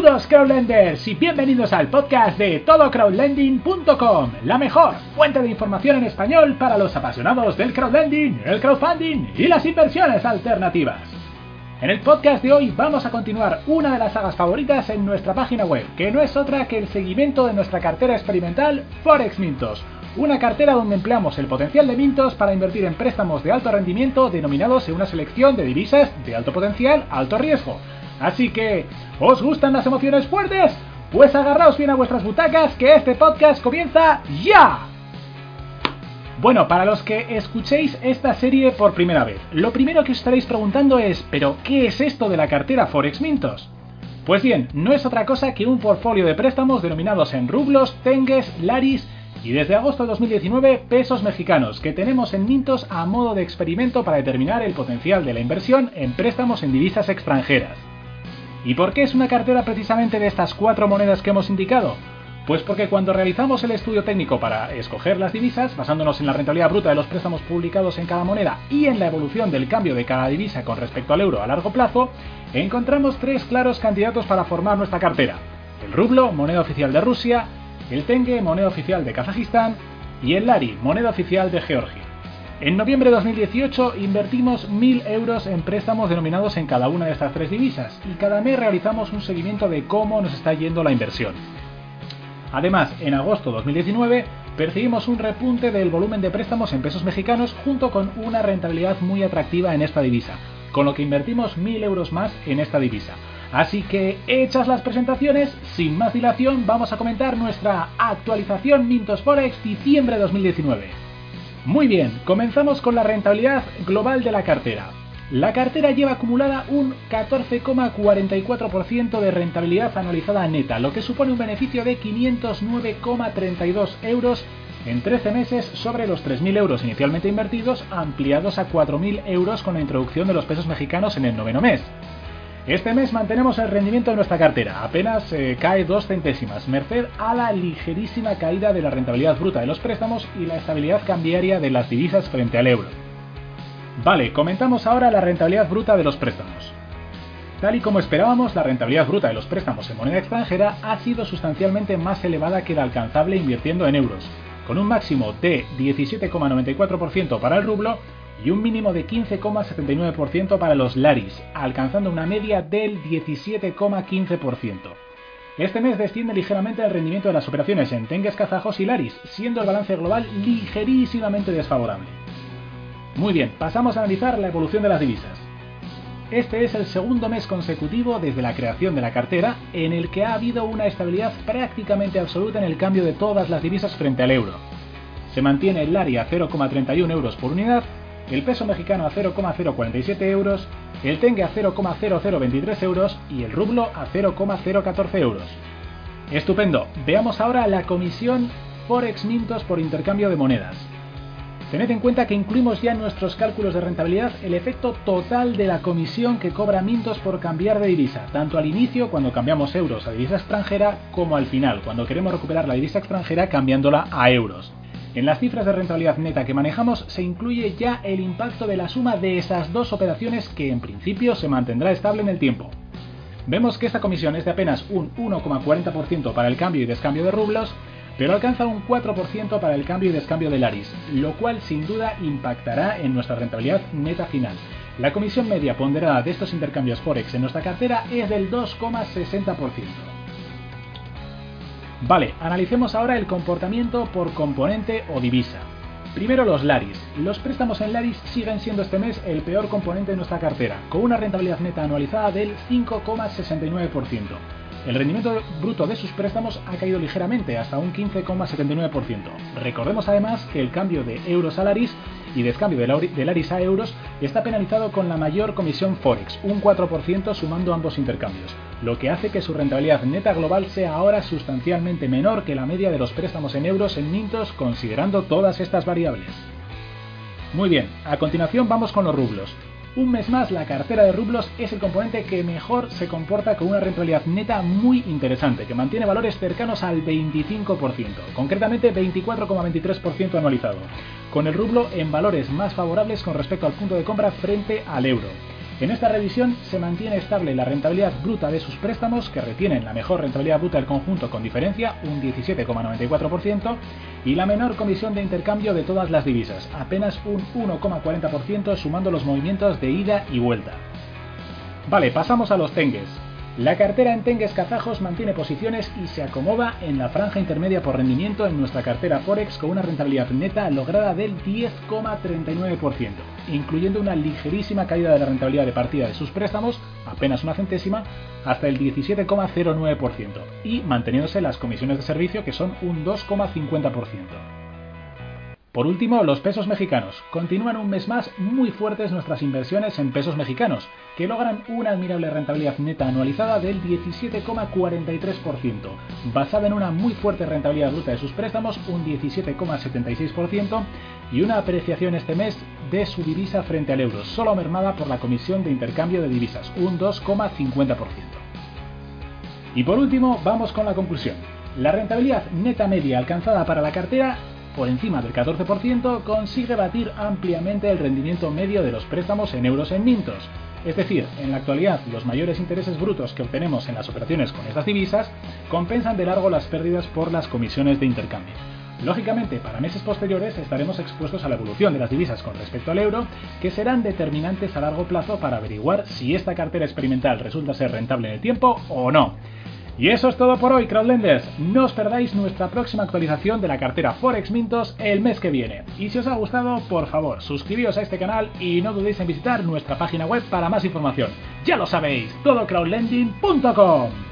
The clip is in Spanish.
Saludos crowdlenders y bienvenidos al podcast de todocrowdlending.com, la mejor fuente de información en español para los apasionados del crowdlending, el crowdfunding y las inversiones alternativas. En el podcast de hoy vamos a continuar una de las sagas favoritas en nuestra página web, que no es otra que el seguimiento de nuestra cartera experimental Forex Mintos, una cartera donde empleamos el potencial de Mintos para invertir en préstamos de alto rendimiento denominados en una selección de divisas de alto potencial, alto riesgo Así que, ¿os gustan las emociones fuertes? Pues agarraos bien a vuestras butacas que este podcast comienza ya. Bueno, para los que escuchéis esta serie por primera vez, lo primero que os estaréis preguntando es, ¿pero qué es esto de la cartera Forex Mintos? Pues bien, no es otra cosa que un portfolio de préstamos denominados en rublos, tengues, laris y desde agosto de 2019 pesos mexicanos que tenemos en Mintos a modo de experimento para determinar el potencial de la inversión en préstamos en divisas extranjeras. ¿Y por qué es una cartera precisamente de estas cuatro monedas que hemos indicado? Pues porque cuando realizamos el estudio técnico para escoger las divisas, basándonos en la rentabilidad bruta de los préstamos publicados en cada moneda y en la evolución del cambio de cada divisa con respecto al euro a largo plazo, encontramos tres claros candidatos para formar nuestra cartera. El rublo, moneda oficial de Rusia, el tenge, moneda oficial de Kazajistán, y el lari, moneda oficial de Georgia. En noviembre de 2018 invertimos 1.000 euros en préstamos denominados en cada una de estas tres divisas y cada mes realizamos un seguimiento de cómo nos está yendo la inversión. Además, en agosto de 2019 percibimos un repunte del volumen de préstamos en pesos mexicanos junto con una rentabilidad muy atractiva en esta divisa, con lo que invertimos 1.000 euros más en esta divisa. Así que, hechas las presentaciones, sin más dilación, vamos a comentar nuestra actualización Mintos Forex diciembre de 2019. Muy bien, comenzamos con la rentabilidad global de la cartera. La cartera lleva acumulada un 14,44% de rentabilidad anualizada neta, lo que supone un beneficio de 509,32 euros en 13 meses sobre los 3.000 euros inicialmente invertidos, ampliados a 4.000 euros con la introducción de los pesos mexicanos en el noveno mes. Este mes mantenemos el rendimiento de nuestra cartera, apenas eh, cae dos centésimas, merced a la ligerísima caída de la rentabilidad bruta de los préstamos y la estabilidad cambiaria de las divisas frente al euro. Vale, comentamos ahora la rentabilidad bruta de los préstamos. Tal y como esperábamos, la rentabilidad bruta de los préstamos en moneda extranjera ha sido sustancialmente más elevada que la alcanzable invirtiendo en euros, con un máximo de 17,94% para el rublo y un mínimo de 15,79% para los Laris, alcanzando una media del 17,15%. Este mes desciende ligeramente el rendimiento de las operaciones en Tengues kazajos y Laris, siendo el balance global ligerísimamente desfavorable. Muy bien, pasamos a analizar la evolución de las divisas. Este es el segundo mes consecutivo desde la creación de la cartera en el que ha habido una estabilidad prácticamente absoluta en el cambio de todas las divisas frente al euro. Se mantiene el Lari a 0,31 euros por unidad el peso mexicano a 0,047 euros, el tengue a 0,0023 euros y el rublo a 0,014 euros. Estupendo, veamos ahora la comisión Forex Mintos por intercambio de monedas. Tened en cuenta que incluimos ya en nuestros cálculos de rentabilidad el efecto total de la comisión que cobra Mintos por cambiar de divisa, tanto al inicio cuando cambiamos euros a divisa extranjera como al final cuando queremos recuperar la divisa extranjera cambiándola a euros. En las cifras de rentabilidad neta que manejamos se incluye ya el impacto de la suma de esas dos operaciones que en principio se mantendrá estable en el tiempo. Vemos que esta comisión es de apenas un 1,40% para el cambio y descambio de rublos, pero alcanza un 4% para el cambio y descambio de Laris, lo cual sin duda impactará en nuestra rentabilidad neta final. La comisión media ponderada de estos intercambios Forex en nuestra cartera es del 2,60%. Vale, analicemos ahora el comportamiento por componente o divisa. Primero los Laris. Los préstamos en Laris siguen siendo este mes el peor componente de nuestra cartera, con una rentabilidad neta anualizada del 5,69%. El rendimiento bruto de sus préstamos ha caído ligeramente hasta un 15,79%. Recordemos además que el cambio de euros a Laris y de Laris a euros está penalizado con la mayor comisión Forex, un 4% sumando ambos intercambios, lo que hace que su rentabilidad neta global sea ahora sustancialmente menor que la media de los préstamos en euros en Mintos considerando todas estas variables. Muy bien, a continuación vamos con los rublos. Un mes más, la cartera de rublos es el componente que mejor se comporta con una rentabilidad neta muy interesante, que mantiene valores cercanos al 25%, concretamente 24,23% anualizado, con el rublo en valores más favorables con respecto al punto de compra frente al euro. En esta revisión se mantiene estable la rentabilidad bruta de sus préstamos, que retienen la mejor rentabilidad bruta del conjunto con diferencia, un 17,94%, y la menor comisión de intercambio de todas las divisas, apenas un 1,40% sumando los movimientos de ida y vuelta. Vale, pasamos a los tengues. La cartera en Tengues Kazajos mantiene posiciones y se acomoda en la franja intermedia por rendimiento en nuestra cartera Forex con una rentabilidad neta lograda del 10,39%, incluyendo una ligerísima caída de la rentabilidad de partida de sus préstamos, apenas una centésima, hasta el 17,09%, y manteniéndose las comisiones de servicio que son un 2,50%. Por último, los pesos mexicanos. Continúan un mes más muy fuertes nuestras inversiones en pesos mexicanos, que logran una admirable rentabilidad neta anualizada del 17,43%, basada en una muy fuerte rentabilidad bruta de sus préstamos, un 17,76%, y una apreciación este mes de su divisa frente al euro, solo mermada por la comisión de intercambio de divisas, un 2,50%. Y por último, vamos con la conclusión. La rentabilidad neta media alcanzada para la cartera por encima del 14%, consigue batir ampliamente el rendimiento medio de los préstamos en euros en Mintos. Es decir, en la actualidad los mayores intereses brutos que obtenemos en las operaciones con estas divisas compensan de largo las pérdidas por las comisiones de intercambio. Lógicamente, para meses posteriores estaremos expuestos a la evolución de las divisas con respecto al euro, que serán determinantes a largo plazo para averiguar si esta cartera experimental resulta ser rentable en el tiempo o no. Y eso es todo por hoy, crowdlenders. No os perdáis nuestra próxima actualización de la cartera Forex Mintos el mes que viene. Y si os ha gustado, por favor, suscribíos a este canal y no dudéis en visitar nuestra página web para más información. Ya lo sabéis, todocrowdlending.com.